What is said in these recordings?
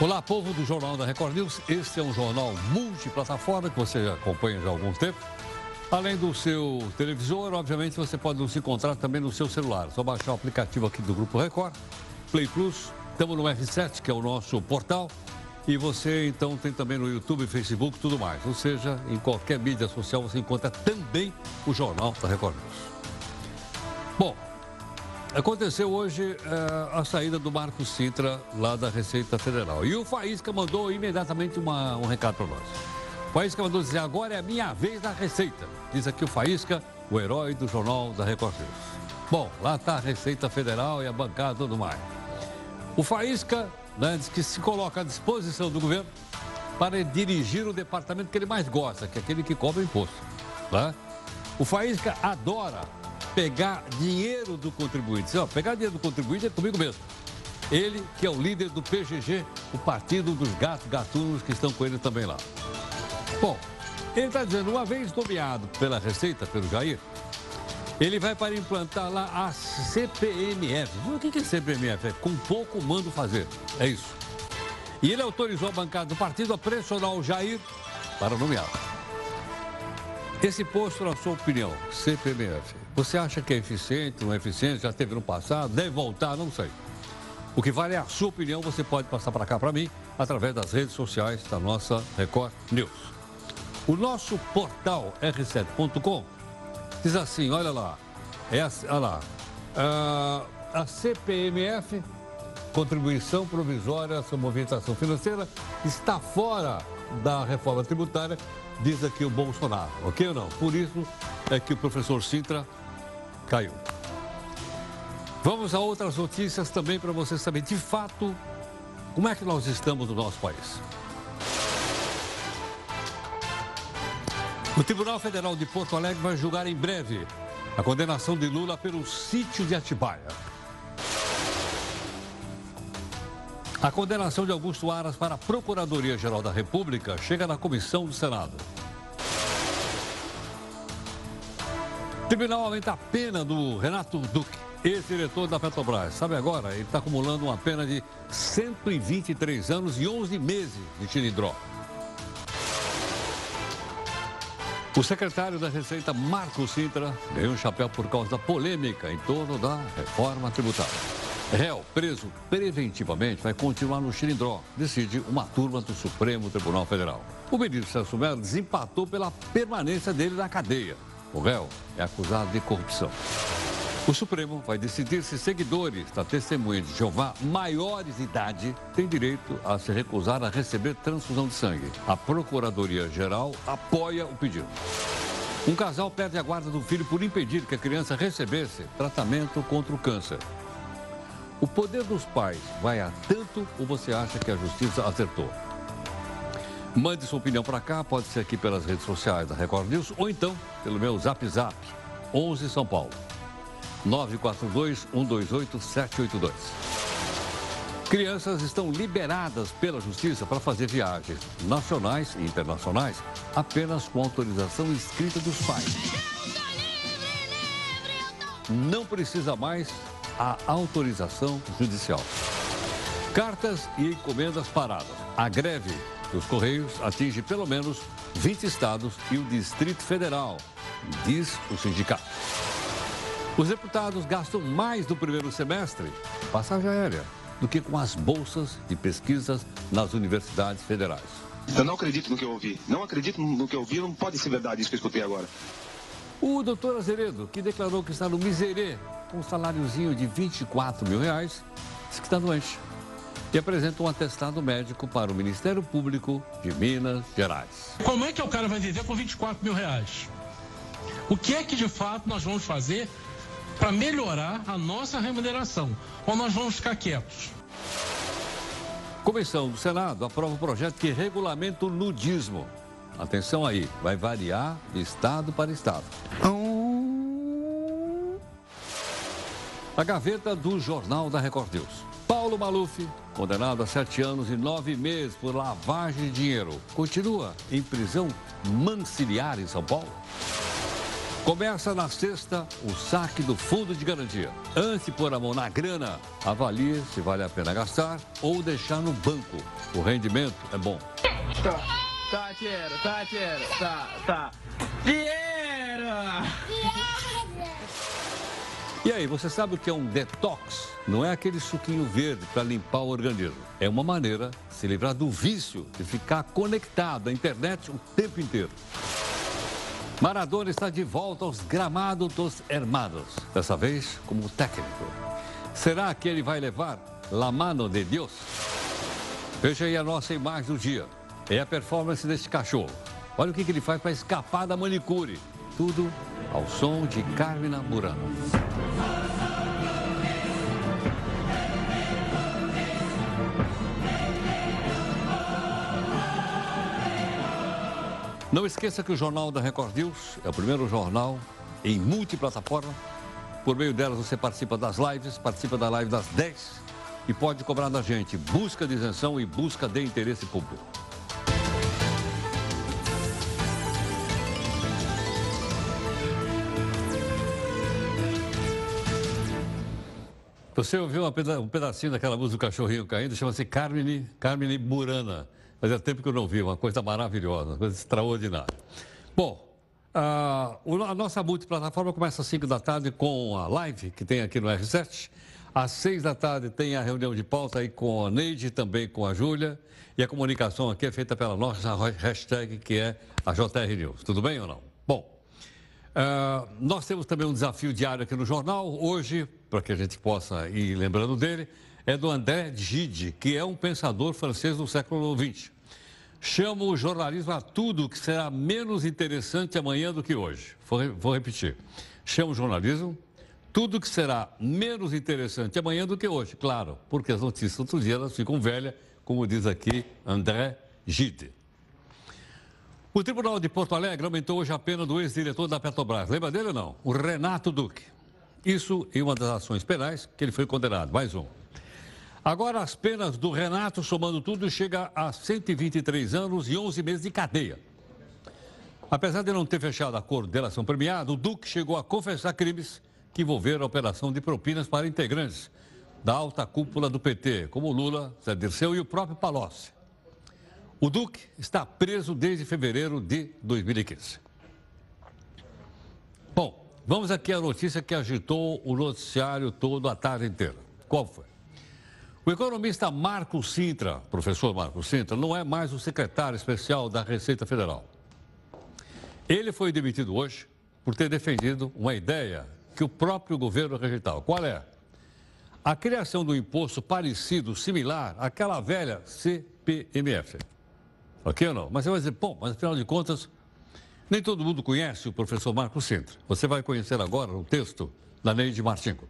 Olá, povo do Jornal da Record News. Este é um jornal multiplataforma que você acompanha já há algum tempo. Além do seu televisor, obviamente você pode nos encontrar também no seu celular. É só baixar o aplicativo aqui do Grupo Record, Play Plus. Estamos no R7, que é o nosso portal. E você então tem também no YouTube, Facebook tudo mais. Ou seja, em qualquer mídia social você encontra também o Jornal da Record News. Bom, Aconteceu hoje uh, a saída do Marco Sintra lá da Receita Federal. E o Faísca mandou imediatamente uma, um recado para nós. O Faísca mandou dizer, agora é a minha vez da Receita. Diz aqui o Faísca, o herói do jornal da Record News. Bom, lá está a Receita Federal e a bancada e tudo mais. O Faísca né, diz que se coloca à disposição do governo para dirigir o departamento que ele mais gosta, que é aquele que cobra imposto. Né? O Faísca adora pegar dinheiro do contribuinte. Ó, pegar dinheiro do contribuinte é comigo mesmo. Ele, que é o líder do PGG, o Partido dos Gatos Gatunos, que estão com ele também lá. Bom, ele está dizendo, uma vez nomeado pela Receita, pelo Jair, ele vai para implantar lá a CPMF. O que é CPMF? É com pouco mando fazer. É isso. E ele autorizou a bancada do partido a pressionar o Jair para nomeá-lo. Esse posto, na sua opinião, CPMF, você acha que é eficiente, não é eficiente, já teve no passado, deve voltar, não sei. O que vale é a sua opinião, você pode passar para cá para mim, através das redes sociais da nossa Record News. O nosso portal r7.com diz assim, olha lá, é assim, olha lá, uh, a CPMF, Contribuição Provisória sobre Movimentação Financeira, está fora da reforma tributária diz aqui o Bolsonaro, ok ou não? Por isso é que o professor Sintra caiu. Vamos a outras notícias também para você saber de fato como é que nós estamos no nosso país. O Tribunal Federal de Porto Alegre vai julgar em breve a condenação de Lula pelo sítio de Atibaia. A condenação de Augusto Aras para a Procuradoria-Geral da República chega na comissão do Senado. Tribunal aumenta a pena do Renato Duque, ex-diretor da Petrobras. Sabe agora, ele está acumulando uma pena de 123 anos e 11 meses de tilindró. O secretário da Receita, Marco Sintra, ganhou um chapéu por causa da polêmica em torno da reforma tributária. Réu preso preventivamente vai continuar no Xilindró, decide uma turma do Supremo Tribunal Federal. O ministro Celso Melo desempatou pela permanência dele na cadeia. O réu é acusado de corrupção. O Supremo vai decidir se seguidores da testemunha de Jeová maiores de idade têm direito a se recusar a receber transfusão de sangue. A Procuradoria-Geral apoia o pedido. Um casal perde a guarda do filho por impedir que a criança recebesse tratamento contra o câncer. O poder dos pais vai a tanto ou você acha que a justiça acertou? Mande sua opinião para cá, pode ser aqui pelas redes sociais da Record News ou então pelo meu Zap Zap 11 São Paulo 942 128 782. Crianças estão liberadas pela Justiça para fazer viagens nacionais e internacionais apenas com autorização escrita dos pais. Não precisa mais a autorização judicial. Cartas e encomendas paradas. A greve dos Correios atinge pelo menos 20 estados e o Distrito Federal, diz o sindicato. Os deputados gastam mais no primeiro semestre passagem aérea do que com as bolsas de pesquisas nas universidades federais. Eu não acredito no que eu ouvi. Não acredito no que eu ouvi. Não pode ser verdade isso que eu escutei agora. O doutor Azeredo, que declarou que está no miserê com um saláriozinho de 24 mil reais, diz que está doente. E apresenta um atestado médico para o Ministério Público de Minas Gerais. Como é que o cara vai viver com 24 mil reais? O que é que de fato nós vamos fazer para melhorar a nossa remuneração? Ou nós vamos ficar quietos? Comissão do Senado aprova o projeto que regulamenta o nudismo. Atenção aí, vai variar de estado para estado. A gaveta do Jornal da Record News. Paulo Maluf, condenado a sete anos e nove meses por lavagem de dinheiro, continua em prisão manciliar em São Paulo? Começa na sexta o saque do fundo de garantia. Antes de pôr a mão na grana, avalie se vale a pena gastar ou deixar no banco. O rendimento é bom. Tá, tá, dinheiro, tá, dinheiro, tá, tá. Dinheiro! E aí, você sabe o que é um detox? Não é aquele suquinho verde para limpar o organismo. É uma maneira de se livrar do vício de ficar conectado à internet o tempo inteiro. Maradona está de volta aos gramados dos Hermanos, dessa vez como técnico. Será que ele vai levar La Mano de Deus? Veja aí a nossa imagem do dia. É a performance desse cachorro. Olha o que, ele faz para escapar da manicure. Tudo ao som de Carmina Murano. Não esqueça que o Jornal da Record News é o primeiro jornal em multiplataforma. Por meio delas você participa das lives, participa da live das 10 e pode cobrar da gente busca de isenção e busca de interesse público. Você ouviu um pedacinho daquela música do cachorrinho caindo, chama-se Carmine, Carmine Burana. Fazia tempo que eu não vi, uma coisa maravilhosa, uma coisa extraordinária. Bom, a, a nossa multiplataforma começa às 5 da tarde com a live que tem aqui no R7. Às 6 da tarde tem a reunião de pauta aí com a Neide, também com a Júlia. E a comunicação aqui é feita pela nossa hashtag, que é a JR News. Tudo bem ou não? Bom, uh, nós temos também um desafio diário aqui no jornal. Hoje, para que a gente possa ir lembrando dele, é do André Gide, que é um pensador francês do século XX. Chama o jornalismo a tudo que será menos interessante amanhã do que hoje. Vou, vou repetir. Chama o jornalismo tudo que será menos interessante amanhã do que hoje, claro, porque as notícias outro dia elas ficam velhas, como diz aqui André Gide. O Tribunal de Porto Alegre aumentou hoje a pena do ex-diretor da Petrobras. Lembra dele ou não? O Renato Duque. Isso em uma das ações penais que ele foi condenado. Mais um. Agora, as penas do Renato, somando tudo, chega a 123 anos e 11 meses de cadeia. Apesar de não ter fechado acordo de delação premiada, o Duque chegou a confessar crimes que envolveram a operação de propinas para integrantes da alta cúpula do PT, como Lula, Zé Dirceu e o próprio Palocci. O Duque está preso desde fevereiro de 2015. Bom, vamos aqui à notícia que agitou o noticiário todo a tarde inteira. Qual foi? O economista Marco Sintra, professor Marco Sintra, não é mais o secretário especial da Receita Federal. Ele foi demitido hoje por ter defendido uma ideia que o próprio governo rejeitava. Qual é? A criação do imposto parecido, similar àquela velha CPMF. Ok ou não? Mas você vai dizer, bom, mas afinal de contas, nem todo mundo conhece o professor Marco Sintra. Você vai conhecer agora o texto da Neide Martinko.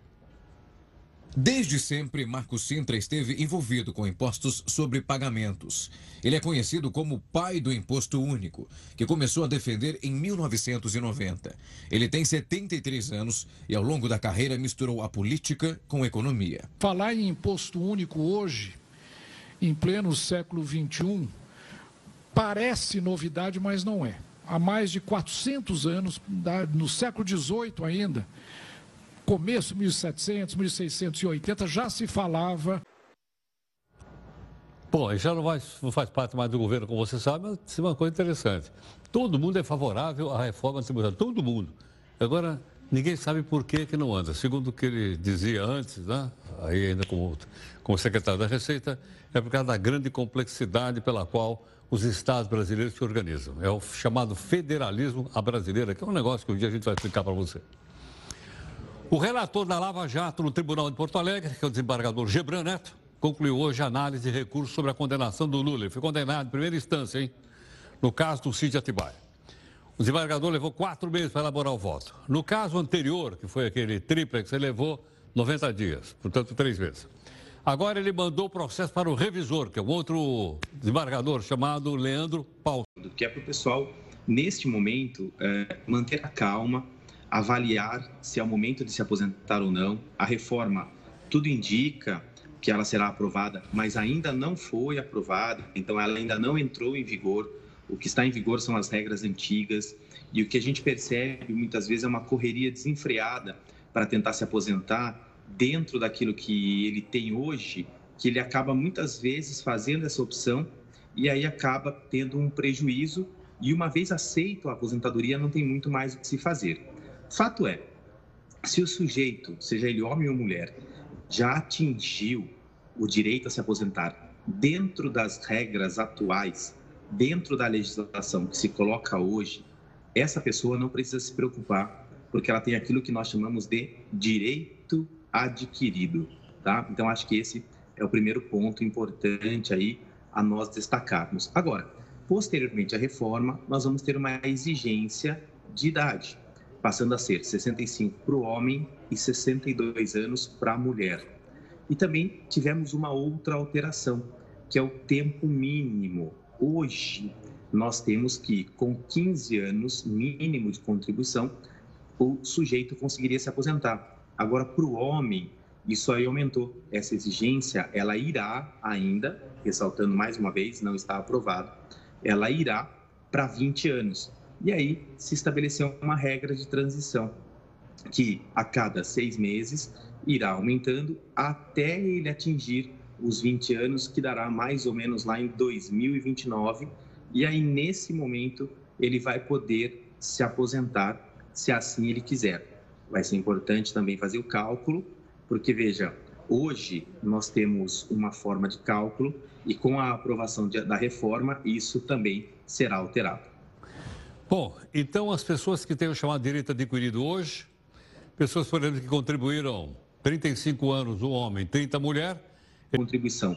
Desde sempre, Marco Sintra esteve envolvido com impostos sobre pagamentos. Ele é conhecido como pai do imposto único, que começou a defender em 1990. Ele tem 73 anos e, ao longo da carreira, misturou a política com a economia. Falar em imposto único hoje, em pleno século XXI, parece novidade, mas não é. Há mais de 400 anos, no século XVIII ainda, começo 1700, 1680 já se falava. Bom, já não faz, não faz parte mais do governo, como você sabe, mas é uma coisa interessante. Todo mundo é favorável à reforma tributária, todo mundo. Agora, ninguém sabe por que, que não anda. Segundo o que ele dizia antes, né? aí ainda como, como secretário da Receita, é por causa da grande complexidade pela qual os estados brasileiros se organizam. É o chamado federalismo à brasileira, que é um negócio que um dia a gente vai explicar para você. O relator da Lava Jato no Tribunal de Porto Alegre, que é o desembargador Gebran Neto, concluiu hoje a análise de recurso sobre a condenação do Lula. Ele foi condenado em primeira instância, hein? No caso do Cid Atibaia. O desembargador levou quatro meses para elaborar o voto. No caso anterior, que foi aquele triplex, ele levou 90 dias, portanto, três meses. Agora ele mandou o processo para o revisor, que é um outro desembargador chamado Leandro Paulo. Que é para o pessoal, neste momento, é, manter a calma, avaliar se é o momento de se aposentar ou não. A reforma, tudo indica que ela será aprovada, mas ainda não foi aprovada, então ela ainda não entrou em vigor. O que está em vigor são as regras antigas e o que a gente percebe muitas vezes é uma correria desenfreada para tentar se aposentar dentro daquilo que ele tem hoje, que ele acaba muitas vezes fazendo essa opção e aí acaba tendo um prejuízo e uma vez aceito a aposentadoria não tem muito mais o que se fazer. Fato é, se o sujeito, seja ele homem ou mulher, já atingiu o direito a se aposentar dentro das regras atuais, dentro da legislação que se coloca hoje, essa pessoa não precisa se preocupar, porque ela tem aquilo que nós chamamos de direito adquirido, tá? Então acho que esse é o primeiro ponto importante aí a nós destacarmos. Agora, posteriormente à reforma, nós vamos ter uma exigência de idade, passando a ser 65 para o homem e 62 anos para a mulher. E também tivemos uma outra alteração, que é o tempo mínimo. Hoje, nós temos que, com 15 anos mínimo de contribuição, o sujeito conseguiria se aposentar. Agora, para o homem, isso aí aumentou. Essa exigência, ela irá ainda, ressaltando mais uma vez, não está aprovado, ela irá para 20 anos. E aí se estabeleceu uma regra de transição, que a cada seis meses irá aumentando até ele atingir os 20 anos, que dará mais ou menos lá em 2029 e aí, nesse momento, ele vai poder se aposentar, se assim ele quiser. Vai ser importante também fazer o cálculo, porque, veja, hoje nós temos uma forma de cálculo e com a aprovação da reforma, isso também será alterado. Bom, então as pessoas que têm o chamado direito adquirido hoje, pessoas, por exemplo, que contribuíram 35 anos o homem, 30 a mulher. Contribuição.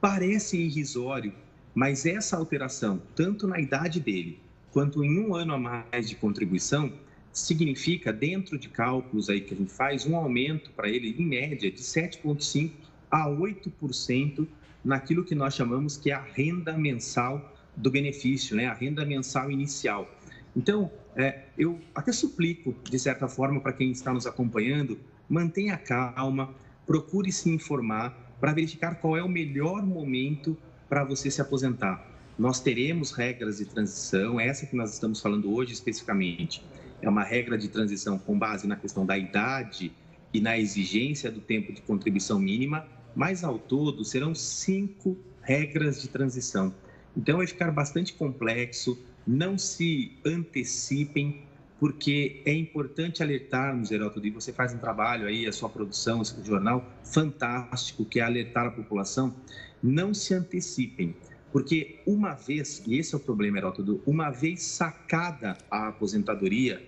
Parece irrisório mas essa alteração, tanto na idade dele quanto em um ano a mais de contribuição, significa, dentro de cálculos aí que a gente faz, um aumento para ele, em média, de 7,5% a 8% naquilo que nós chamamos que é a renda mensal do benefício, né? a renda mensal inicial. Então, é, eu até suplico, de certa forma, para quem está nos acompanhando, mantenha calma, procure se informar para verificar qual é o melhor momento para você se aposentar. Nós teremos regras de transição, essa que nós estamos falando hoje especificamente. É uma regra de transição com base na questão da idade e na exigência do tempo de contribuição mínima, mas ao todo serão cinco regras de transição. Então vai ficar bastante complexo, não se antecipem, porque é importante alertarmos, Geraldo, e você faz um trabalho aí, a sua produção, seu jornal, fantástico, que é alertar a população não se antecipem, porque uma vez, e esse é o problema, Heródoto, uma vez sacada a aposentadoria,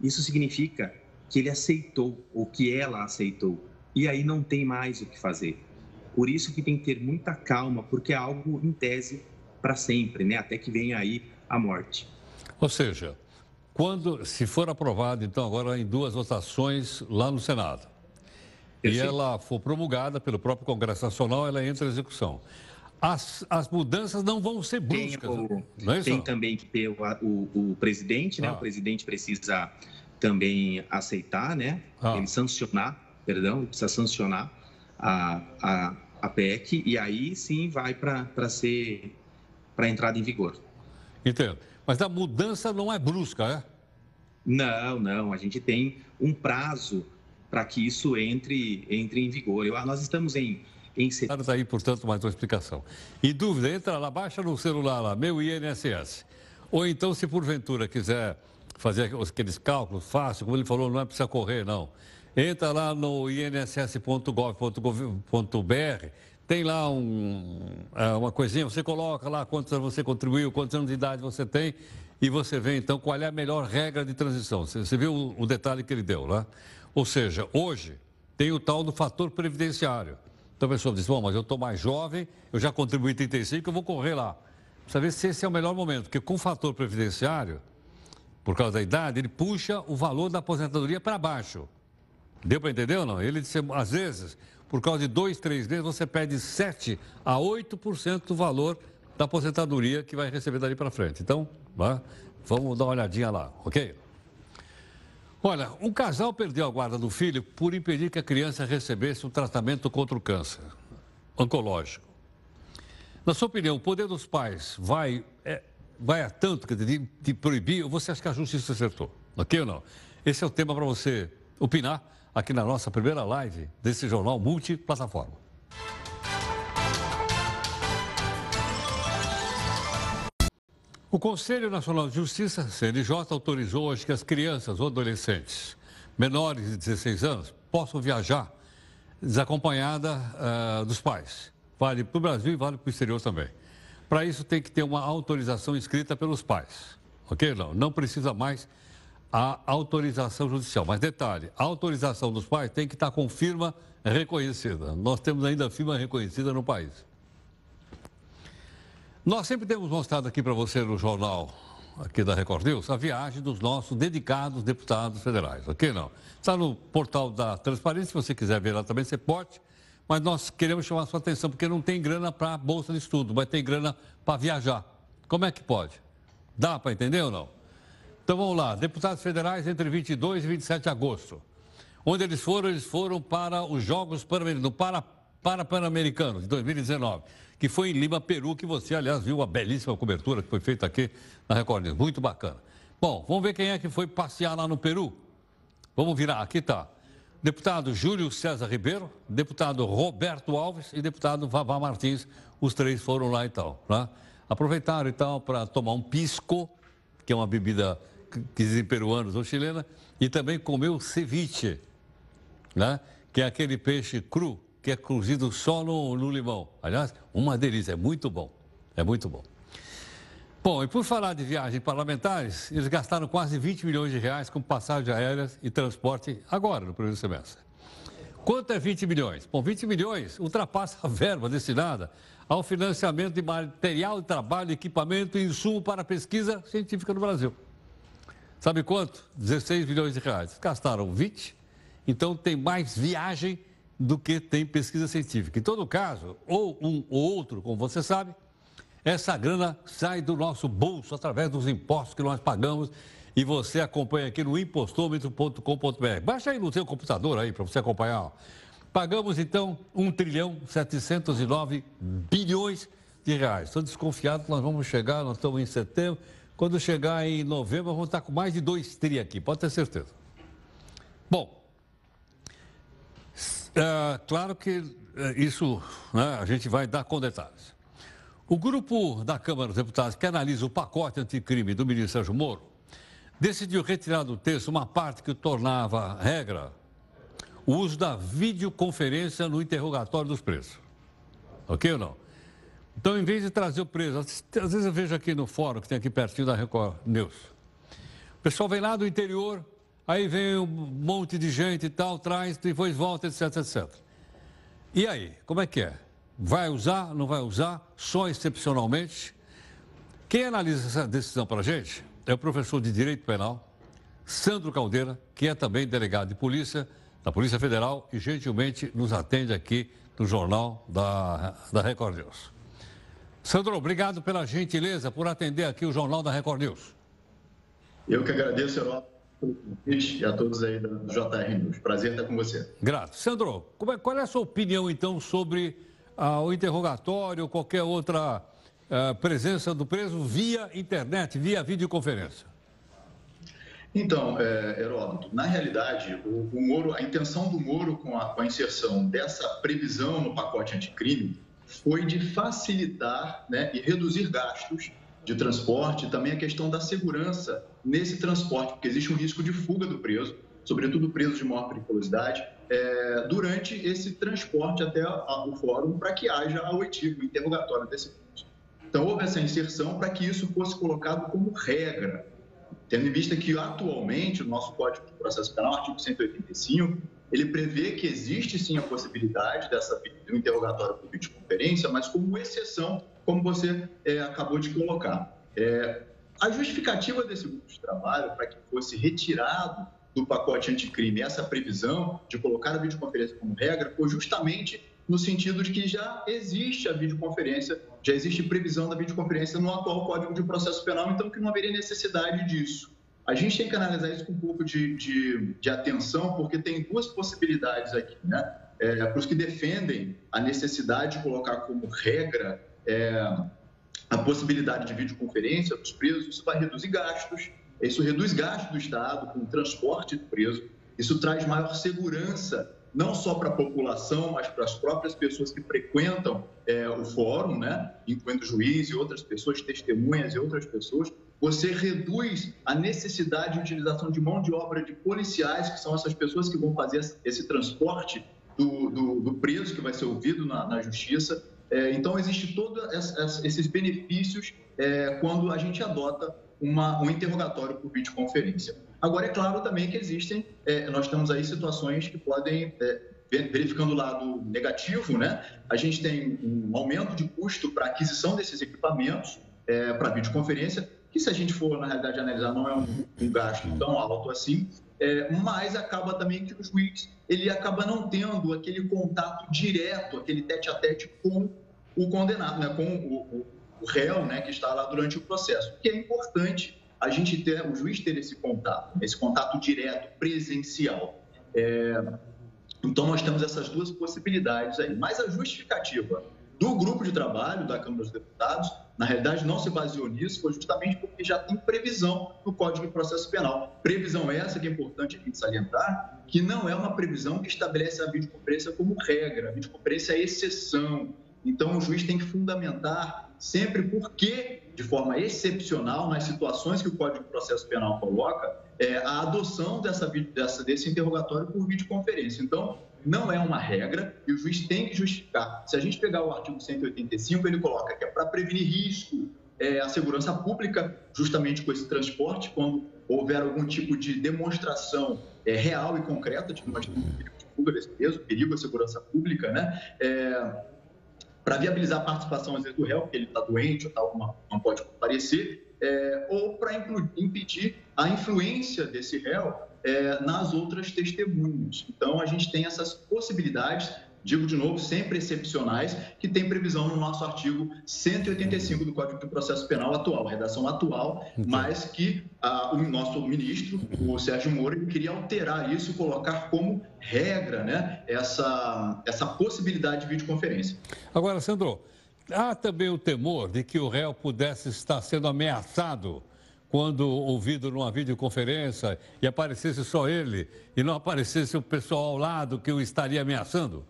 isso significa que ele aceitou, ou que ela aceitou, e aí não tem mais o que fazer. Por isso que tem que ter muita calma, porque é algo, em tese, para sempre, né? até que venha aí a morte. Ou seja, quando, se for aprovado, então, agora em duas votações lá no Senado, e ela for promulgada pelo próprio Congresso Nacional, ela entra em execução. As, as mudanças não vão ser bruscas. Tem, o, não é tem também que ter o, o, o presidente, né? Ah. O presidente precisa também aceitar, né? Ah. Ele sancionar, perdão, precisa sancionar a, a, a PEC e aí sim vai para ser para entrada em vigor. Entendo. Mas a mudança não é brusca, é? Não, não. A gente tem um prazo para que isso entre, entre em vigor. Eu, nós estamos em, em Está aí, portanto, mais uma explicação. E dúvida, entra lá, baixa no celular lá, meu INSS. Ou então, se porventura quiser fazer aqueles cálculos fácil, como ele falou, não é precisa correr, não. Entra lá no inss.gov.br, tem lá um, é, uma coisinha, você coloca lá quantos anos você contribuiu, quantos anos de idade você tem, e você vê então qual é a melhor regra de transição. Você, você viu o, o detalhe que ele deu lá? Ou seja, hoje tem o tal do fator previdenciário. Então a pessoa diz, bom, mas eu estou mais jovem, eu já contribuí 35, eu vou correr lá. Precisa ver se esse é o melhor momento, porque com o fator previdenciário, por causa da idade, ele puxa o valor da aposentadoria para baixo. Deu para entender ou não? Ele disse, às vezes, por causa de dois, três meses, você perde 7 a 8% do valor da aposentadoria que vai receber dali para frente. Então, vamos dar uma olhadinha lá, ok? Olha, um casal perdeu a guarda do filho por impedir que a criança recebesse um tratamento contra o câncer oncológico. Na sua opinião, o poder dos pais vai é, vai a tanto que de, de proibir, ou você acha que a justiça acertou? Ok ou não? Esse é o tema para você opinar aqui na nossa primeira live desse jornal multiplataforma. O Conselho Nacional de Justiça, CNJ, autorizou hoje que as crianças ou adolescentes menores de 16 anos possam viajar desacompanhada uh, dos pais. Vale para o Brasil e vale para o exterior também. Para isso tem que ter uma autorização escrita pelos pais. Ok? Não, não precisa mais a autorização judicial. Mas detalhe, a autorização dos pais tem que estar com firma reconhecida. Nós temos ainda firma reconhecida no país. Nós sempre temos mostrado aqui para você no jornal aqui da Record News a viagem dos nossos dedicados deputados federais, ok? Não. Está no portal da Transparência, se você quiser ver lá também, você pode. Mas nós queremos chamar a sua atenção, porque não tem grana para a Bolsa de Estudo, mas tem grana para viajar. Como é que pode? Dá para entender ou não? Então vamos lá, deputados federais entre 22 e 27 de agosto. Onde eles foram? Eles foram para os Jogos Pan-Americanos, para, para Pan-Americanos de 2019 que foi em Lima, Peru, que você, aliás, viu a belíssima cobertura que foi feita aqui na Record News. Muito bacana. Bom, vamos ver quem é que foi passear lá no Peru. Vamos virar, aqui está. Deputado Júlio César Ribeiro, deputado Roberto Alves e deputado Vavá Martins. Os três foram lá e tal. Né? Aproveitaram e tal para tomar um pisco, que é uma bebida que dizem peruanos ou chilena, e também comer o ceviche, né? que é aquele peixe cru que é cozido só no, no limão. Aliás, uma delícia, é muito bom. É muito bom. Bom, e por falar de viagens parlamentares, eles gastaram quase 20 milhões de reais com passagens aéreas e transporte agora, no primeiro semestre. Quanto é 20 milhões? Bom, 20 milhões ultrapassa a verba destinada ao financiamento de material de trabalho, equipamento e insumo para pesquisa científica no Brasil. Sabe quanto? 16 milhões de reais. Gastaram 20, então tem mais viagem do que tem pesquisa científica. Em todo caso, ou um ou outro, como você sabe, essa grana sai do nosso bolso através dos impostos que nós pagamos e você acompanha aqui no impostômetro.com.br. Baixa aí no seu computador aí para você acompanhar. Pagamos então 1 trilhão 709 bilhões de reais. Estou desconfiado que nós vamos chegar, nós estamos em setembro, quando chegar em novembro, vamos estar com mais de 2 tri aqui, pode ter certeza. Bom, é, claro que é, isso né, a gente vai dar com detalhes. O grupo da Câmara dos Deputados que analisa o pacote anticrime do ministro Sérgio Moro decidiu retirar do texto uma parte que tornava regra o uso da videoconferência no interrogatório dos presos. Ok ou não? Então, em vez de trazer o preso, às vezes eu vejo aqui no fórum, que tem aqui pertinho da Record News, o pessoal vem lá do interior, Aí vem um monte de gente e tal, traz, depois volta, etc, etc. E aí, como é que é? Vai usar, não vai usar? Só excepcionalmente? Quem analisa essa decisão para a gente é o professor de Direito Penal, Sandro Caldeira, que é também delegado de polícia, da Polícia Federal, e gentilmente nos atende aqui no Jornal da, da Record News. Sandro, obrigado pela gentileza por atender aqui o Jornal da Record News. Eu que agradeço, Herói pelo convite e a todos aí do JR News. Prazer estar com você. Grato. Sandro, é, qual é a sua opinião, então, sobre ah, o interrogatório ou qualquer outra ah, presença do preso via internet, via videoconferência? Então, é, Heródoto, na realidade, o, o Moro, a intenção do Moro com a, com a inserção dessa previsão no pacote anticrime foi de facilitar né, e reduzir gastos de transporte, também a questão da segurança nesse transporte, porque existe um risco de fuga do preso, sobretudo presos de maior periculosidade, é, durante esse transporte até a, o fórum para que haja a oitiva, o interrogatório desse preso. Então, houve essa inserção para que isso fosse colocado como regra, tendo em vista que atualmente o nosso Código de Processo Penal, artigo 185, ele prevê que existe sim a possibilidade dessa do interrogatório por videoconferência, mas como exceção, como você é, acabou de colocar. É, a justificativa desse grupo de trabalho para que fosse retirado do pacote anticrime essa previsão de colocar a videoconferência como regra foi justamente no sentido de que já existe a videoconferência, já existe previsão da videoconferência no atual Código de Processo Penal, então que não haveria necessidade disso. A gente tem que analisar isso com um pouco de, de, de atenção, porque tem duas possibilidades aqui, né? É, para os que defendem a necessidade de colocar como regra é, a possibilidade de videoconferência dos presos, isso vai reduzir gastos, isso reduz gastos do Estado com o transporte do preso, isso traz maior segurança não só para a população, mas para as próprias pessoas que frequentam é, o fórum, né? incluindo juiz e outras pessoas, testemunhas e outras pessoas, você reduz a necessidade de utilização de mão de obra de policiais, que são essas pessoas que vão fazer esse transporte do, do, do preso que vai ser ouvido na, na justiça. É, então, existe todos esses benefícios é, quando a gente adota uma, um interrogatório por videoconferência. Agora, é claro também que existem, é, nós temos aí situações que podem, é, verificando o lado negativo, né? A gente tem um aumento de custo para aquisição desses equipamentos é, para videoconferência, que se a gente for, na realidade, analisar, não é um, um gasto tão alto assim, é, mas acaba também que o juiz ele acaba não tendo aquele contato direto, aquele tete a tete com o condenado, né, com o, o, o réu né, que está lá durante o processo, que é importante a gente ter, o juiz ter esse contato, esse contato direto, presencial. É, então, nós temos essas duas possibilidades aí. Mas a justificativa do grupo de trabalho da Câmara dos Deputados, na realidade, não se baseou nisso, foi justamente porque já tem previsão no Código de Processo Penal. Previsão essa que é importante a gente salientar, que não é uma previsão que estabelece a videoconferência como regra. A videoconferência é exceção. Então, o juiz tem que fundamentar sempre porque, de forma excepcional, nas situações que o Código de Processo Penal coloca, é a adoção dessa, dessa, desse interrogatório por videoconferência. Então, não é uma regra e o juiz tem que justificar. Se a gente pegar o artigo 185, ele coloca que é para prevenir risco é, à segurança pública, justamente com esse transporte, quando houver algum tipo de demonstração é, real e concreta de que nós temos perigo de fuga desse peso, perigo à segurança pública, né? É, para viabilizar a participação, às vezes, do réu, porque ele está doente ou tal, não, não pode comparecer, é, ou para impedir a influência desse réu é, nas outras testemunhas. Então, a gente tem essas possibilidades digo de novo, sempre excepcionais, que tem previsão no nosso artigo 185 do Código de Processo Penal atual, redação atual, mas que ah, o nosso ministro, o Sérgio Moro, queria alterar isso e colocar como regra né, essa, essa possibilidade de videoconferência. Agora, Sandro, há também o temor de que o réu pudesse estar sendo ameaçado quando ouvido numa videoconferência e aparecesse só ele e não aparecesse o pessoal ao lado que o estaria ameaçando?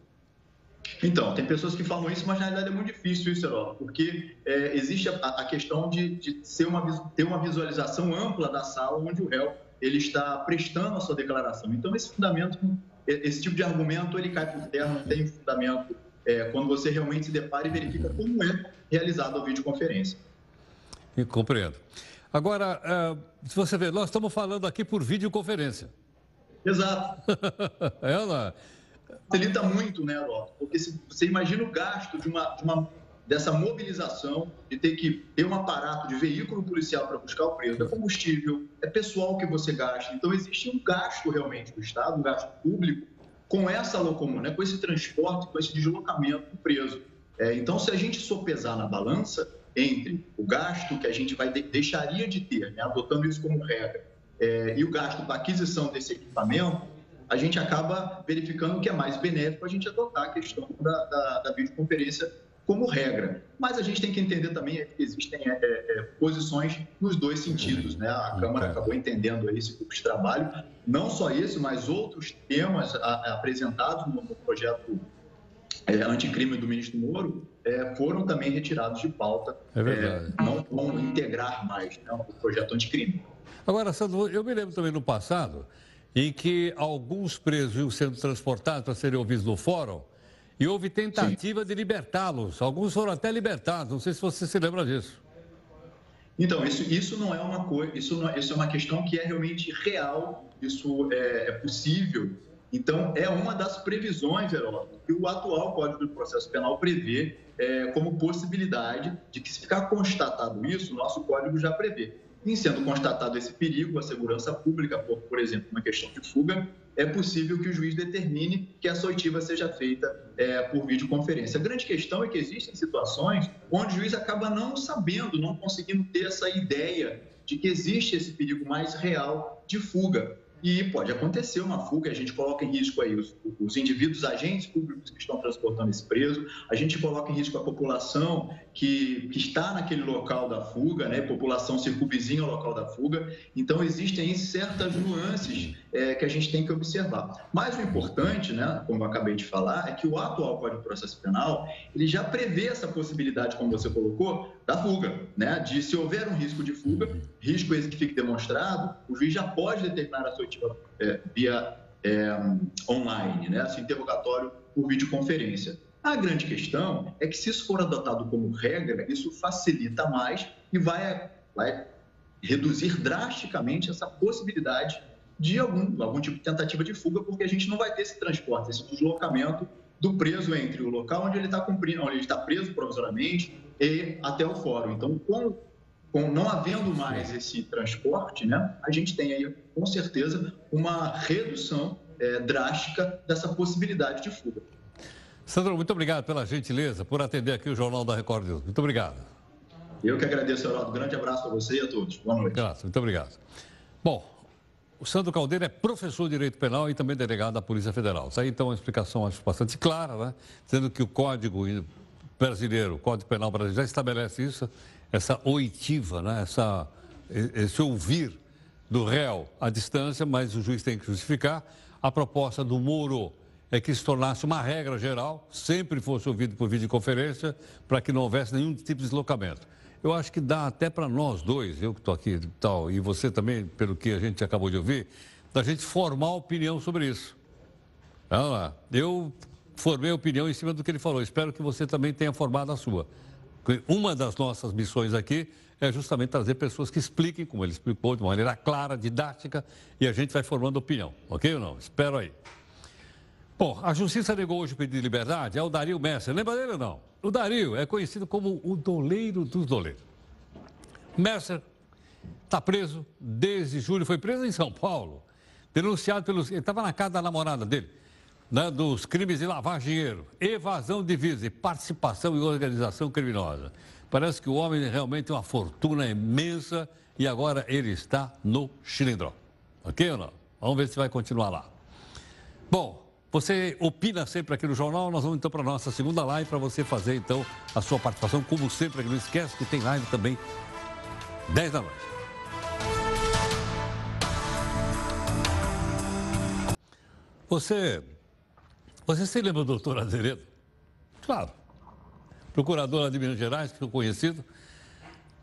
Então, tem pessoas que falam isso, mas na realidade é muito difícil isso, Herói, porque é, existe a, a, questão de, de ser uma, ter uma visualização ampla da sala onde o réu ele está prestando a sua declaração. Então, esse fundamento, esse tipo de argumento, ele cai por terra, não tem fundamento é, quando você realmente se depara e verifica como é realizada a videoconferência. Eu compreendo. Agora, uh, se você ver, nós estamos falando aqui por videoconferência. Exato. Ela facilita muito, né, Heródoto? Porque se, você imagina o gasto de uma, de uma, dessa mobilização, de ter que ter um aparato de veículo policial para buscar o preso, é combustível, é pessoal que você gasta. Então, existe um gasto realmente do Estado, um gasto público, com essa locomoção, né, com esse transporte, com esse deslocamento do preso. É, então, se a gente sopesar na balança entre o gasto que a gente vai de, deixaria de ter, né, adotando isso como regra, é, e o gasto da aquisição desse equipamento, a gente acaba verificando que é mais benéfico a gente adotar a questão da, da, da videoconferência como regra. Mas a gente tem que entender também que existem é, é, é posições nos dois sentidos. Né? A Câmara acabou entendendo esse grupo de trabalho. Não só isso, mas outros temas a, apresentados no, no projeto é, anticrime do ministro Moro é, foram também retirados de pauta. É verdade. É, não vão integrar mais né, o projeto anticrime. Agora, Sandro, eu me lembro também no passado em que alguns presos iam sendo transportados para serem ouvidos no fórum e houve tentativa Sim. de libertá-los. Alguns foram até libertados. Não sei se você se lembra disso. Então, isso, isso não é uma coisa, isso, não, isso é uma questão que é realmente real, isso é, é possível. Então, é uma das previsões, Heródoto, que o atual Código de Processo Penal prevê é, como possibilidade de que, se ficar constatado isso, o nosso código já prevê. Em sendo constatado esse perigo à segurança pública, por, por exemplo, uma questão de fuga, é possível que o juiz determine que essa oitiva seja feita é, por videoconferência. A grande questão é que existem situações onde o juiz acaba não sabendo, não conseguindo ter essa ideia de que existe esse perigo mais real de fuga. E pode acontecer uma fuga, a gente coloca em risco aí os, os, indivíduos, agentes públicos que estão transportando esse preso, a gente coloca em risco a população que, que está naquele local da fuga, né, população circunvizinha ao local da fuga, então existem certas nuances é, que a gente tem que observar. Mas o importante, né, como eu acabei de falar, é que o atual Código de Processo Penal, ele já prevê essa possibilidade, como você colocou, da fuga, né, de se houver um risco de fuga, risco esse que fique demonstrado, o juiz já pode determinar a sua é, via é, online, né? Assim, interrogatório por videoconferência. A grande questão é que, se isso for adotado como regra, isso facilita mais e vai, vai reduzir drasticamente essa possibilidade de algum, algum tipo de tentativa de fuga, porque a gente não vai ter esse transporte, esse deslocamento do preso entre o local onde ele está cumprindo, onde ele está preso provisoriamente e até o fórum. Então, com com não havendo mais esse transporte, né, a gente tem aí, com certeza, uma redução é, drástica dessa possibilidade de fuga. Sandro, muito obrigado pela gentileza, por atender aqui o Jornal da Record News. Muito obrigado. Eu que agradeço, Geraldo. Grande abraço para você e a todos. Boa noite. Graças, muito obrigado. Bom, o Sandro Caldeira é professor de Direito Penal e também delegado da Polícia Federal. Isso aí, então, é uma explicação acho, bastante clara, né? Dizendo que o Código Brasileiro, o Código Penal Brasileiro, já estabelece isso essa oitiva, né? essa, esse ouvir do réu à distância, mas o juiz tem que justificar. A proposta do Moro é que se tornasse uma regra geral, sempre fosse ouvido por videoconferência, para que não houvesse nenhum tipo de deslocamento. Eu acho que dá até para nós dois, eu que estou aqui e tal, e você também, pelo que a gente acabou de ouvir, da gente formar opinião sobre isso. Eu formei opinião em cima do que ele falou. Espero que você também tenha formado a sua. Uma das nossas missões aqui é justamente trazer pessoas que expliquem, como ele explicou, de maneira clara, didática, e a gente vai formando opinião, ok ou não? Espero aí. Bom, a justiça negou hoje o pedido de liberdade ao Dario Messer. Lembra dele ou não? O Dario é conhecido como o doleiro dos doleiros. Messer está preso desde julho, foi preso em São Paulo, denunciado pelos. Ele estava na casa da namorada dele né, dos crimes de lavar dinheiro, evasão de divisas e participação em organização criminosa. Parece que o homem realmente tem uma fortuna imensa e agora ele está no Chilindró. Ok ou não? Vamos ver se vai continuar lá. Bom, você opina sempre aqui no jornal, nós vamos então para a nossa segunda live para você fazer então a sua participação, como sempre, não esquece que tem live também 10 da noite. Você você se lembra do doutor Azeredo? Claro. Procurador de Minas Gerais, que ficou conhecido,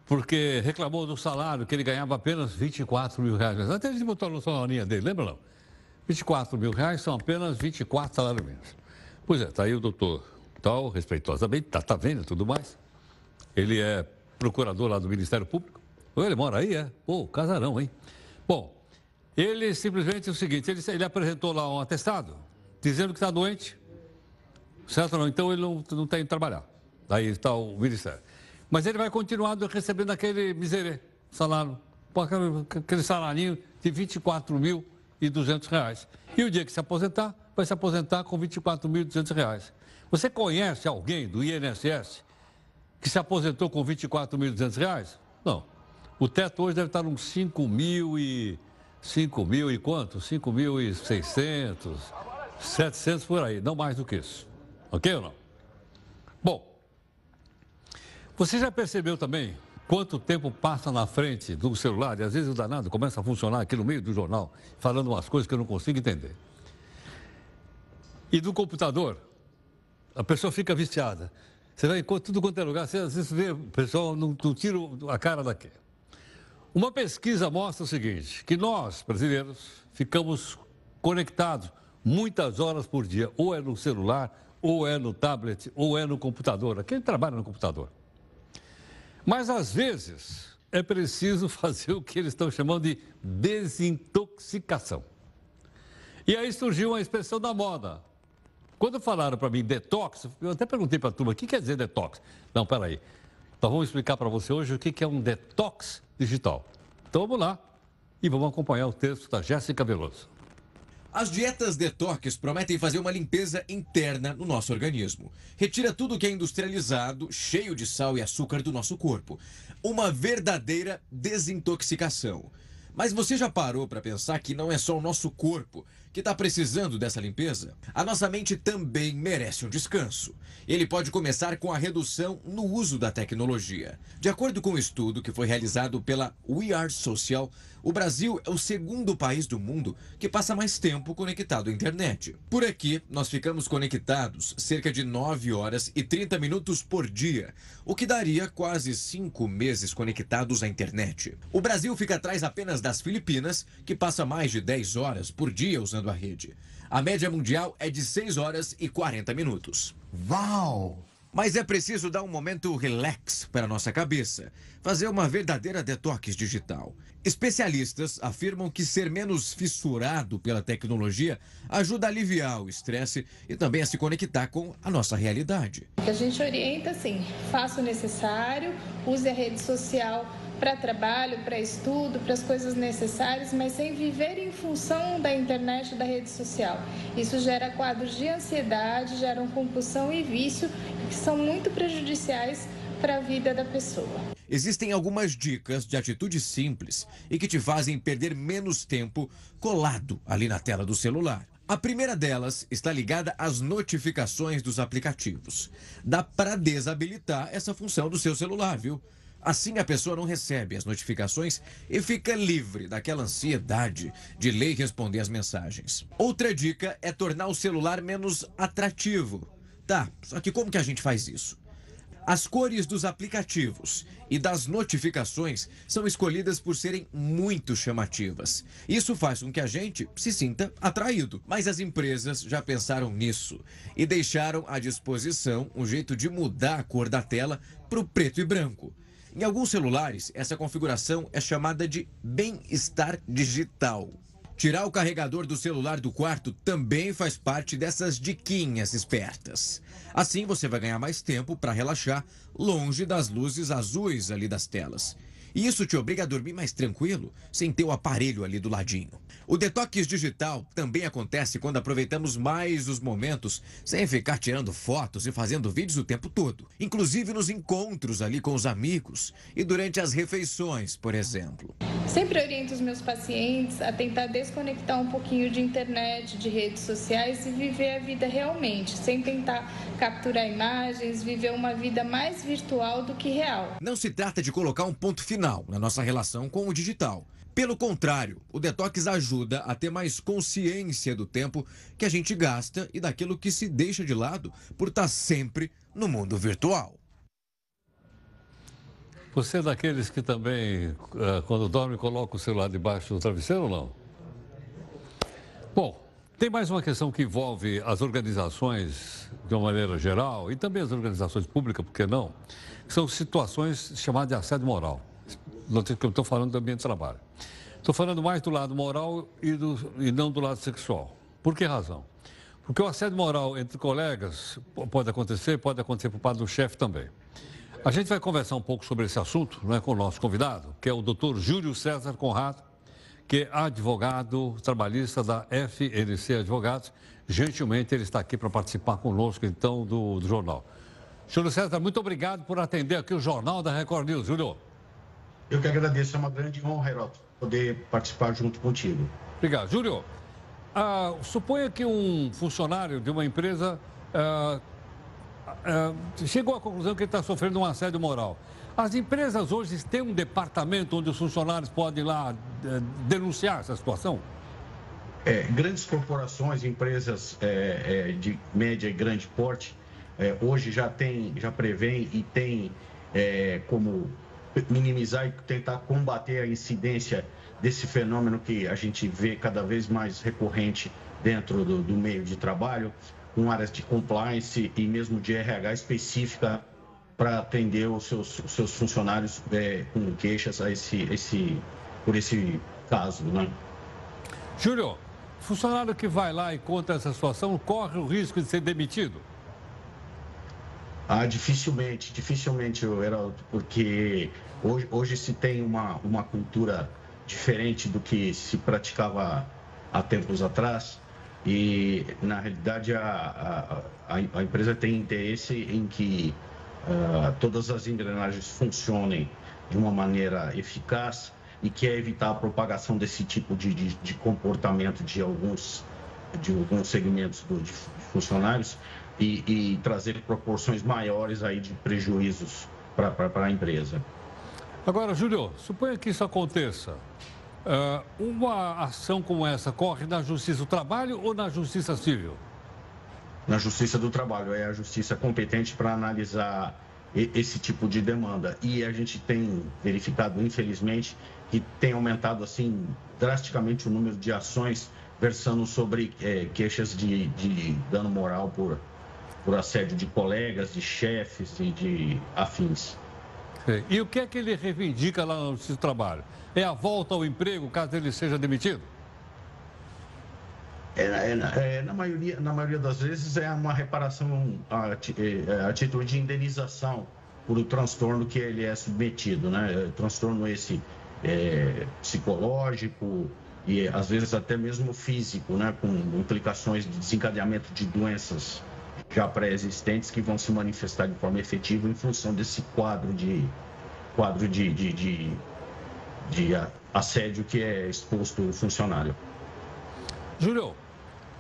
porque reclamou do salário, que ele ganhava apenas 24 mil reais. Até ele botou no salário dele, lembra não? 24 mil reais são apenas 24 salários mínimos. Pois é, está aí o doutor tal, respeitosamente, está tá vendo tudo mais. Ele é procurador lá do Ministério Público. Ou ele mora aí, é? Pô, casarão, hein? Bom, ele simplesmente é o seguinte, ele, ele apresentou lá um atestado dizendo que está doente, certo não? Então ele não, não tem que trabalhar. Aí está o Ministério. Mas ele vai continuar recebendo aquele miserê, salário, aquele salário de R$ 24.200. E o dia que se aposentar, vai se aposentar com R$ 24.200. Você conhece alguém do INSS que se aposentou com R$ 24.200? Não. O teto hoje deve estar uns 5 mil e... 5 mil e quanto? 5.600, 700 por aí, não mais do que isso. Ok ou não? Bom, você já percebeu também quanto tempo passa na frente do celular e às vezes o danado começa a funcionar aqui no meio do jornal, falando umas coisas que eu não consigo entender. E do computador, a pessoa fica viciada. Você vai em tudo quanto é lugar, você às vezes vê o pessoal não, não tira a cara daqui. Uma pesquisa mostra o seguinte, que nós, brasileiros, ficamos conectados muitas horas por dia, ou é no celular, ou é no tablet, ou é no computador. Quem trabalha no computador. Mas às vezes é preciso fazer o que eles estão chamando de desintoxicação. E aí surgiu uma expressão da moda. Quando falaram para mim detox, eu até perguntei para a turma, o que quer dizer detox? Não, peraí. Então vamos explicar para você hoje o que é um detox digital. Então vamos lá e vamos acompanhar o texto da Jéssica Veloso. As dietas detox prometem fazer uma limpeza interna no nosso organismo. Retira tudo que é industrializado, cheio de sal e açúcar do nosso corpo. Uma verdadeira desintoxicação. Mas você já parou para pensar que não é só o nosso corpo que está precisando dessa limpeza? A nossa mente também merece um descanso. Ele pode começar com a redução no uso da tecnologia. De acordo com um estudo que foi realizado pela We Are Social, o Brasil é o segundo país do mundo que passa mais tempo conectado à internet. Por aqui, nós ficamos conectados cerca de 9 horas e 30 minutos por dia, o que daria quase 5 meses conectados à internet. O Brasil fica atrás apenas das Filipinas, que passa mais de 10 horas por dia usando a rede. A média mundial é de 6 horas e 40 minutos. Uau! Mas é preciso dar um momento relax para nossa cabeça, fazer uma verdadeira detox digital. Especialistas afirmam que ser menos fissurado pela tecnologia ajuda a aliviar o estresse e também a se conectar com a nossa realidade. A gente orienta assim: faça o necessário, use a rede social para trabalho, para estudo, para as coisas necessárias, mas sem viver em função da internet da rede social. Isso gera quadros de ansiedade, geram compulsão e vício que são muito prejudiciais para a vida da pessoa. Existem algumas dicas de atitudes simples e que te fazem perder menos tempo colado ali na tela do celular. A primeira delas está ligada às notificações dos aplicativos. Dá para desabilitar essa função do seu celular, viu? Assim a pessoa não recebe as notificações e fica livre daquela ansiedade de ler e responder as mensagens. Outra dica é tornar o celular menos atrativo. Tá, só que como que a gente faz isso? As cores dos aplicativos e das notificações são escolhidas por serem muito chamativas. Isso faz com que a gente se sinta atraído. Mas as empresas já pensaram nisso e deixaram à disposição um jeito de mudar a cor da tela para o preto e branco. Em alguns celulares, essa configuração é chamada de bem-estar digital. Tirar o carregador do celular do quarto também faz parte dessas diquinhas espertas. Assim você vai ganhar mais tempo para relaxar longe das luzes azuis ali das telas. E isso te obriga a dormir mais tranquilo, sem ter o aparelho ali do ladinho. O detox digital também acontece quando aproveitamos mais os momentos sem ficar tirando fotos e fazendo vídeos o tempo todo. Inclusive nos encontros ali com os amigos e durante as refeições, por exemplo. Sempre oriento os meus pacientes a tentar desconectar um pouquinho de internet, de redes sociais e viver a vida realmente, sem tentar capturar imagens, viver uma vida mais virtual do que real. Não se trata de colocar um ponto final na nossa relação com o digital. Pelo contrário, o detox ajuda a ter mais consciência do tempo que a gente gasta e daquilo que se deixa de lado por estar sempre no mundo virtual. Você é daqueles que também, eh, quando dorme, coloca o celular debaixo do travesseiro ou não? Bom, tem mais uma questão que envolve as organizações de uma maneira geral e também as organizações públicas, por que não? São situações chamadas de assédio moral que eu estou falando do ambiente de trabalho. Estou falando mais do lado moral e, do, e não do lado sexual. Por que razão? Porque o assédio moral entre colegas pode acontecer, pode acontecer por parte do chefe também. A gente vai conversar um pouco sobre esse assunto né, com o nosso convidado, que é o doutor Júlio César Conrado, que é advogado trabalhista da FNC Advogados. Gentilmente, ele está aqui para participar conosco, então, do, do jornal. Júlio César, muito obrigado por atender aqui o Jornal da Record News. Júlio. Eu que agradeço, é uma grande honra, Heroto, poder participar junto contigo. Obrigado. Júlio, ah, suponha que um funcionário de uma empresa ah, ah, chegou à conclusão que ele está sofrendo um assédio moral. As empresas hoje têm um departamento onde os funcionários podem ir lá eh, denunciar essa situação? É, grandes corporações, empresas é, é, de média e grande porte, hoje já tem, já prevêem e tem como minimizar e tentar combater a incidência desse fenômeno que a gente vê cada vez mais recorrente dentro do, do meio de trabalho, com áreas de compliance e mesmo de RH específica para atender os seus, os seus funcionários é, com queixas a esse, esse, por esse caso. Né? Júlio, funcionário que vai lá e conta essa situação corre o risco de ser demitido? Ah, dificilmente, dificilmente, Heraldo, porque hoje, hoje se tem uma, uma cultura diferente do que se praticava há tempos atrás e, na realidade, a, a, a empresa tem interesse em que uh, todas as engrenagens funcionem de uma maneira eficaz e quer evitar a propagação desse tipo de, de, de comportamento de alguns, de alguns segmentos do, de funcionários e, e, trazer proporções maiores aí de prejuízos para a empresa. Agora, Júlio, suponha que isso aconteça. Uh, uma ação como essa corre na Justiça do Trabalho ou na Justiça Civil? Na Justiça do Trabalho. É a justiça competente para analisar esse tipo de demanda. E a gente tem verificado, infelizmente, que tem aumentado assim drasticamente o número de ações versando sobre é, queixas de, de, dano moral por, por assédio de colegas, de chefes e de afins. E o que é que ele reivindica lá no do Trabalho? É a volta ao emprego caso ele seja demitido? É, é, é, na, maioria, na maioria das vezes é uma reparação a, é, a, título de indenização por o transtorno que ele é submetido, né? É, transtorno esse é, psicológico e às vezes até mesmo físico, né? Com implicações de desencadeamento de doenças já pré-existentes que vão se manifestar de forma efetiva em função desse quadro de quadro de, de, de, de assédio que é exposto ao funcionário. Júlio,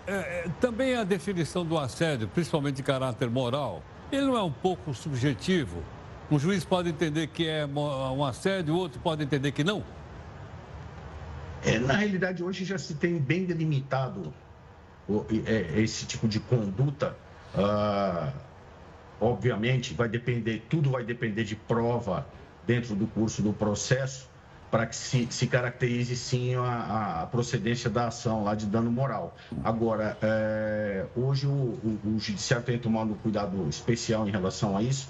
é, é, também a definição do assédio, principalmente de caráter moral, ele não é um pouco subjetivo? Um juiz pode entender que é um assédio, o outro pode entender que não? É, na realidade, hoje já se tem bem delimitado é, esse tipo de conduta. Ah, obviamente, vai depender, tudo vai depender de prova dentro do curso do processo para que se, se, caracterize sim a, a, procedência da ação lá de dano moral. Agora, é, hoje o, o, o, Judiciário tem tomado um cuidado especial em relação a isso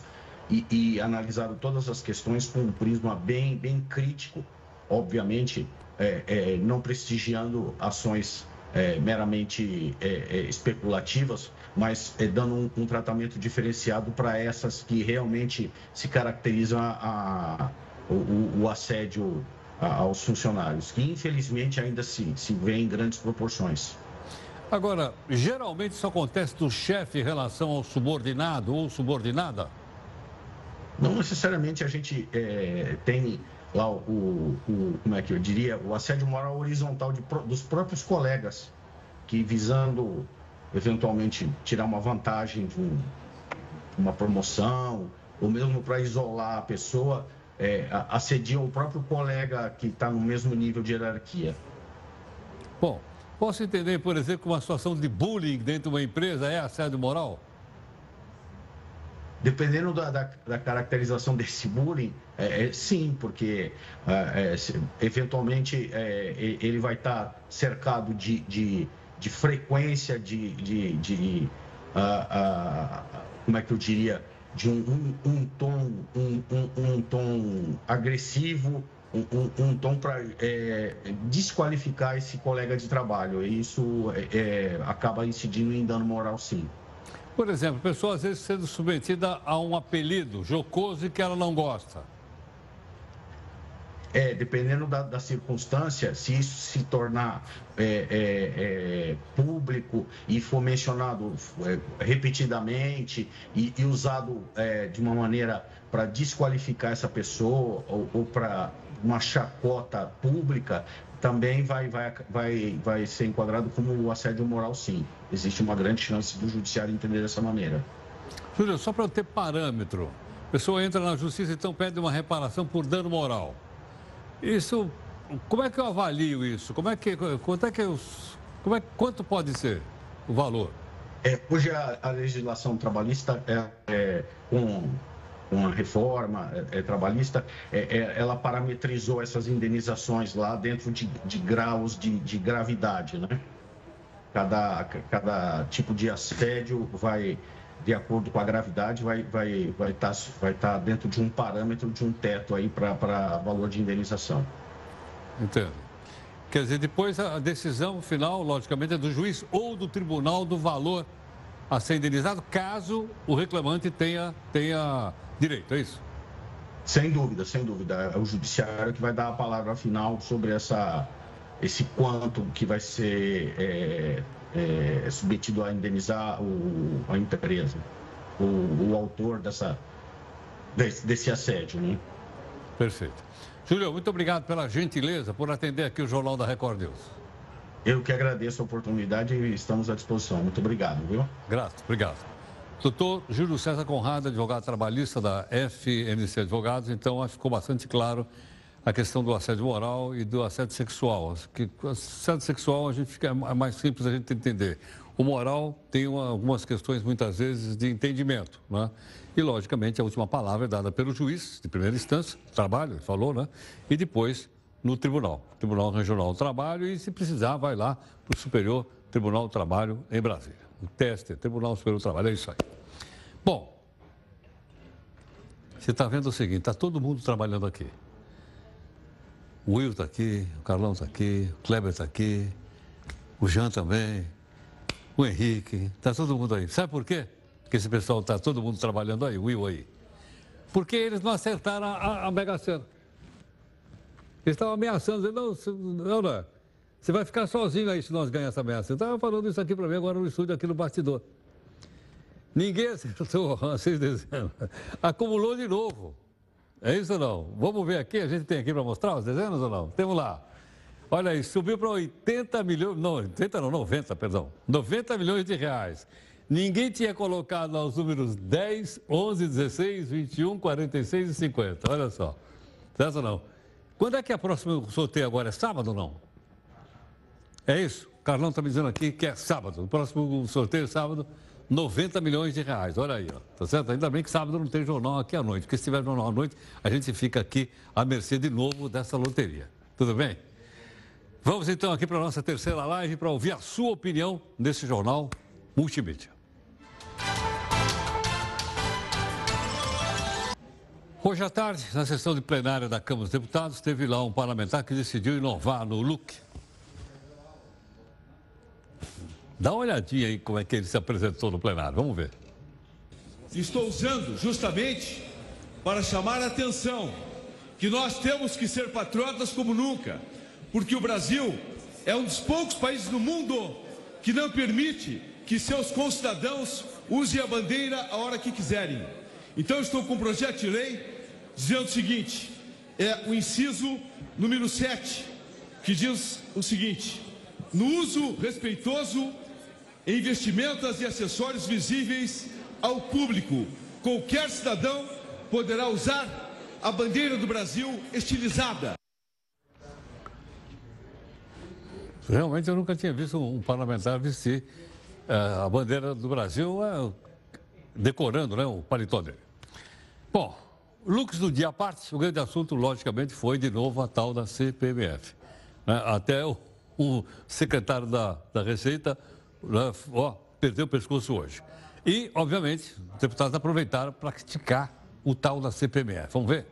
e, e analisado todas as questões com um prisma bem, bem crítico, obviamente, é, é, não prestigiando ações é, meramente é, é, especulativas, mas dando um, um, tratamento diferenciado para essas que realmente se caracterizam a, a o, o assédio aos funcionários, que infelizmente ainda se, se vê em grandes proporções. Agora, geralmente isso acontece do chefe em relação ao subordinado ou subordinada? Não necessariamente a gente é, tem lá o, o, como é que eu diria, o assédio moral horizontal de, dos próprios colegas, que visando eventualmente tirar uma vantagem de um, uma promoção, ou mesmo para isolar a pessoa, é, assediam o próprio colega que está no mesmo nível de hierarquia. Bom, posso entender, por exemplo, que uma situação de bullying dentro de uma empresa é assédio moral? Dependendo da, da, da caracterização desse bullying, é, é, sim, porque é, é se, eventualmente é, ele vai estar tá cercado de, de, de, frequência, de, de, de uh, uh, como é que eu diria, de um, um, um tom, um, um, tom agressivo, um, tom para é, desqualificar esse colega de trabalho. E isso é, é, acaba incidindo em dano moral, sim. Por exemplo, pessoa às vezes sendo submetida a um apelido jocoso e que ela não gosta. É, dependendo da, da, circunstância, se isso se tornar é, é, é, público e for mencionado é, repetidamente e, e usado é, de uma maneira para desqualificar essa pessoa ou, ou para uma chacota pública, também vai, vai, vai, vai ser enquadrado como assédio moral, sim. Existe uma grande chance do judiciário entender dessa maneira. Júlio, só para eu ter parâmetro, a pessoa entra na justiça, então pede uma reparação por dano moral. Isso, como é que eu avalio isso? Como é que, quanto é que eu, como é, quanto pode ser o valor? É, hoje a, a legislação trabalhista é, é com, com a reforma é, é trabalhista, é, é, ela parametrizou essas indenizações lá dentro de, de graus de, de gravidade, né? Cada, cada tipo de assédio vai de acordo com a gravidade, vai estar vai, vai tá, vai tá dentro de um parâmetro, de um teto aí para valor de indenização. Entendo. Quer dizer, depois a decisão final, logicamente, é do juiz ou do tribunal do valor a ser indenizado, caso o reclamante tenha, tenha direito, é isso? Sem dúvida, sem dúvida. É o judiciário que vai dar a palavra final sobre essa, esse quanto que vai ser é, é, submetido a indenizar o, a empresa, o, o autor dessa, desse, desse assédio. Né? Perfeito. Júlio, muito obrigado pela gentileza por atender aqui o Jornal da Record News. Eu que agradeço a oportunidade e estamos à disposição. Muito obrigado, viu? Grato, obrigado. Doutor Júlio César Conrado, advogado trabalhista da FMC Advogados, então acho que ficou bastante claro a questão do assédio moral e do assédio sexual. Que assédio sexual a gente fica, é mais simples a gente entender. O moral tem uma, algumas questões, muitas vezes, de entendimento, né? E, logicamente, a última palavra é dada pelo juiz, de primeira instância, trabalho, falou, né? E depois no tribunal, Tribunal Regional do Trabalho, e se precisar, vai lá para o Superior Tribunal do Trabalho em Brasília. O teste, Tribunal Superior do Trabalho, é isso aí. Bom, você está vendo o seguinte, está todo mundo trabalhando aqui. O Will está aqui, o Carlão está aqui, o Kleber está aqui, o Jean também, o Henrique, está todo mundo aí. Sabe por quê? que esse pessoal está todo mundo trabalhando aí, o Will aí. Porque eles não acertaram a, a, a Mega Sena. Eles estavam ameaçando, dizendo, não, não, não, você vai ficar sozinho aí se nós ganharmos essa ameaça. Eu estava falando isso aqui para mim agora no estúdio, aqui no bastidor. Ninguém acertou, vocês dizendo. Acumulou de novo. É isso ou não? Vamos ver aqui, a gente tem aqui para mostrar os dezenas ou não? Temos lá. Olha aí, subiu para 80 milhões, não, 80 não, 90, perdão. 90 milhões de reais. Ninguém tinha colocado lá os números 10, 11, 16, 21, 46 e 50. Olha só. Certo ou não? Quando é que é a próxima sorteio agora? É sábado ou não? É isso? O Carlão está me dizendo aqui que é sábado. O próximo sorteio é sábado, 90 milhões de reais. Olha aí, ó. Tá certo? Ainda bem que sábado não tem jornal aqui à noite, porque se tiver jornal à noite, a gente fica aqui à mercê de novo dessa loteria. Tudo bem? Vamos então aqui para a nossa terceira live para ouvir a sua opinião nesse jornal multimídia. Hoje à tarde, na sessão de plenária da Câmara dos Deputados, teve lá um parlamentar que decidiu inovar no look. Dá uma olhadinha aí como é que ele se apresentou no plenário, vamos ver. Estou usando justamente para chamar a atenção que nós temos que ser patriotas como nunca, porque o Brasil é um dos poucos países no mundo que não permite que seus concidadãos usem a bandeira a hora que quiserem. Então, estou com um projeto de lei dizendo o seguinte: é o inciso número 7, que diz o seguinte: no uso respeitoso em vestimentas e acessórios visíveis ao público, qualquer cidadão poderá usar a bandeira do Brasil estilizada. Realmente eu nunca tinha visto um parlamentar vestir uh, a bandeira do Brasil uh, decorando né, o paletó dele. Bom, Lux do dia à parte, o grande assunto, logicamente, foi de novo a tal da CPMF. Né? Até o, o, secretário da, da Receita ó, perdeu o pescoço hoje. E, obviamente, os deputados aproveitaram para criticar o tal da CPMF. Vamos ver?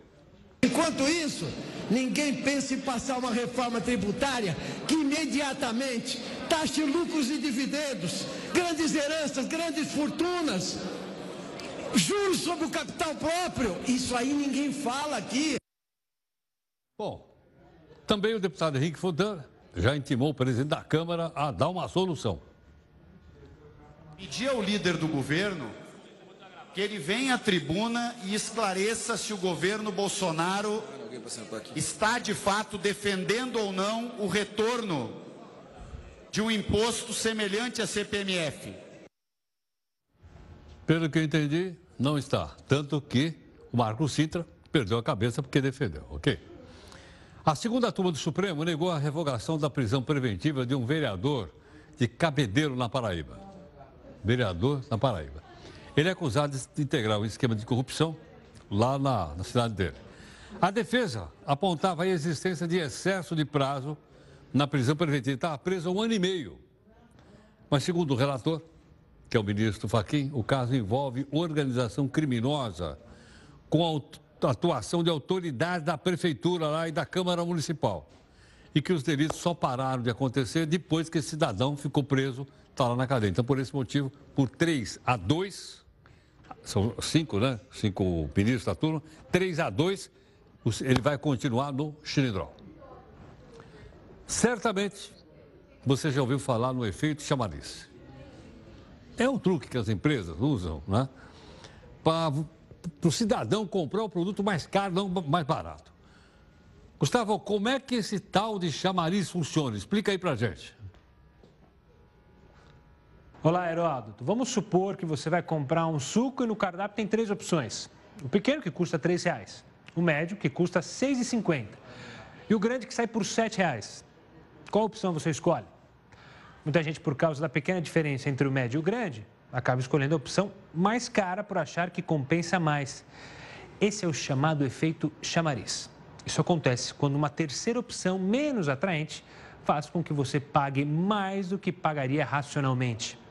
Enquanto isso, ninguém pensa em passar uma reforma tributária que imediatamente taxe lucros e dividendos, grandes heranças, grandes fortunas Juros sobre o capital próprio. Isso aí ninguém fala aqui. Bom, também o deputado Henrique Fodan já intimou o presidente da Câmara a dar uma solução. Pedir ao líder do governo que ele venha à tribuna e esclareça se o governo Bolsonaro está de fato defendendo ou não o retorno de um imposto semelhante à CPMF. Pelo que eu entendi, não está. Tanto que o Marco Sintra perdeu a cabeça porque defendeu, ok? A segunda turma do Supremo negou a revogação da prisão preventiva de um vereador de Cabedeiro, na Paraíba. Vereador na Paraíba. Ele é acusado de integrar um esquema de corrupção lá na, na cidade dele. A defesa apontava a existência de excesso de prazo na prisão preventiva. Estava preso há um ano e meio. Mas, segundo o relator, que é o ministro Faquim, o caso envolve organização criminosa com a atuação de autoridades da prefeitura lá e da Câmara Municipal. E que os delitos só pararam de acontecer depois que esse cidadão ficou preso, está lá na cadeia. Então, por esse motivo, por 3 a 2, são cinco, né? Cinco ministros da turma, 3 a 2, ele vai continuar no Xilindró. Certamente, você já ouviu falar no efeito chamariz. É um truque que as empresas usam, né? Para o cidadão comprar o produto mais caro, não mais barato. Gustavo, como é que esse tal de chamariz funciona? Explica aí pra gente. Olá, Heródoto. Vamos supor que você vai comprar um suco e no cardápio tem três opções. O pequeno, que custa R$ reais. O médio, que custa R$ 6,50. E o grande, que sai por 7 reais. Qual opção você escolhe? Muita gente, por causa da pequena diferença entre o médio e o grande, acaba escolhendo a opção mais cara por achar que compensa mais. Esse é o chamado efeito chamariz. Isso acontece quando uma terceira opção menos atraente faz com que você pague mais do que pagaria racionalmente.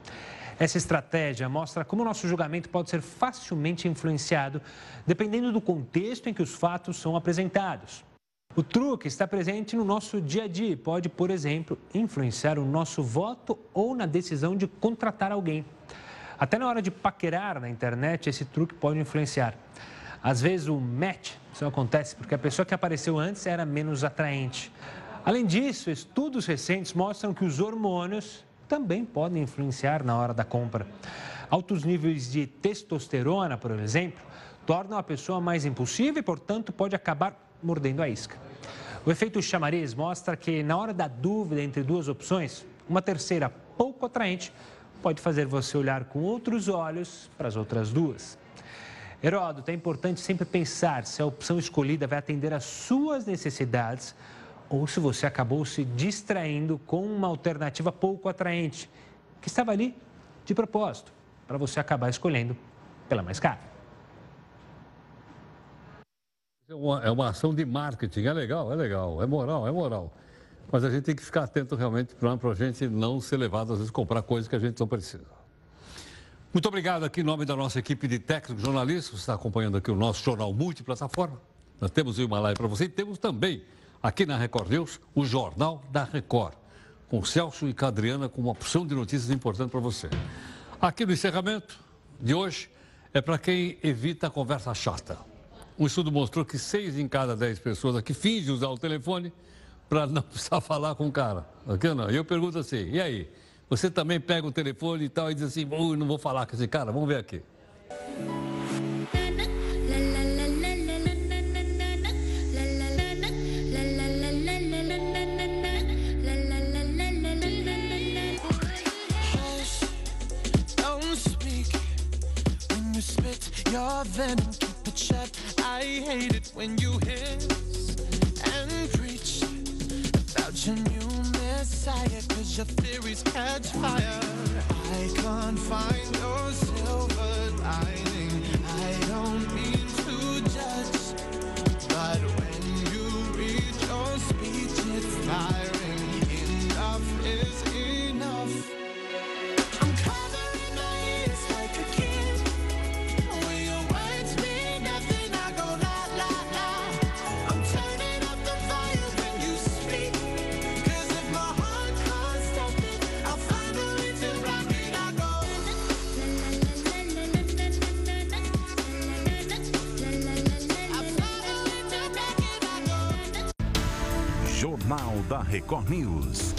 Essa estratégia mostra como o nosso julgamento pode ser facilmente influenciado dependendo do contexto em que os fatos são apresentados. O truque está presente no nosso dia a dia e pode, por exemplo, influenciar o nosso voto ou na decisão de contratar alguém. Até na hora de paquerar na internet, esse truque pode influenciar. Às vezes o match só acontece porque a pessoa que apareceu antes era menos atraente. Além disso, estudos recentes mostram que os hormônios também podem influenciar na hora da compra. Altos níveis de testosterona, por exemplo, tornam a pessoa mais impulsiva e, portanto, pode acabar mordendo a isca. O efeito chamariz mostra que, na hora da dúvida entre duas opções, uma terceira pouco atraente pode fazer você olhar com outros olhos para as outras duas. Heródoto, é importante sempre pensar se a opção escolhida vai atender às suas necessidades ou se você acabou se distraindo com uma alternativa pouco atraente, que estava ali de propósito, para você acabar escolhendo pela mais cara. É uma, é uma ação de marketing, é legal, é legal, é moral, é moral. Mas a gente tem que ficar atento realmente para a gente não ser levado, às vezes, comprar coisas que a gente não precisa. Muito obrigado aqui em nome da nossa equipe de técnicos jornalistas, você está acompanhando aqui o nosso jornal multiplataforma. Nós temos o Himalaia para você e temos também, aqui na Record News, o Jornal da Record, com Celso e Cadriana com uma opção de notícias importante para você. Aqui no encerramento de hoje, é para quem evita a conversa chata. Um estudo mostrou que seis em cada dez pessoas aqui fingem usar o telefone para não precisar falar com o cara. Não. E eu pergunto assim, e aí? Você também pega o telefone e tal e diz assim, não vou falar com esse cara, vamos ver aqui. Your venom, keep it shut. I hate it when you hiss and preach about your new messiah, cause your theories catch fire. I can't find no silver lining. I don't mean to judge, but when you read your speech, it's firing. Jornal da Record News.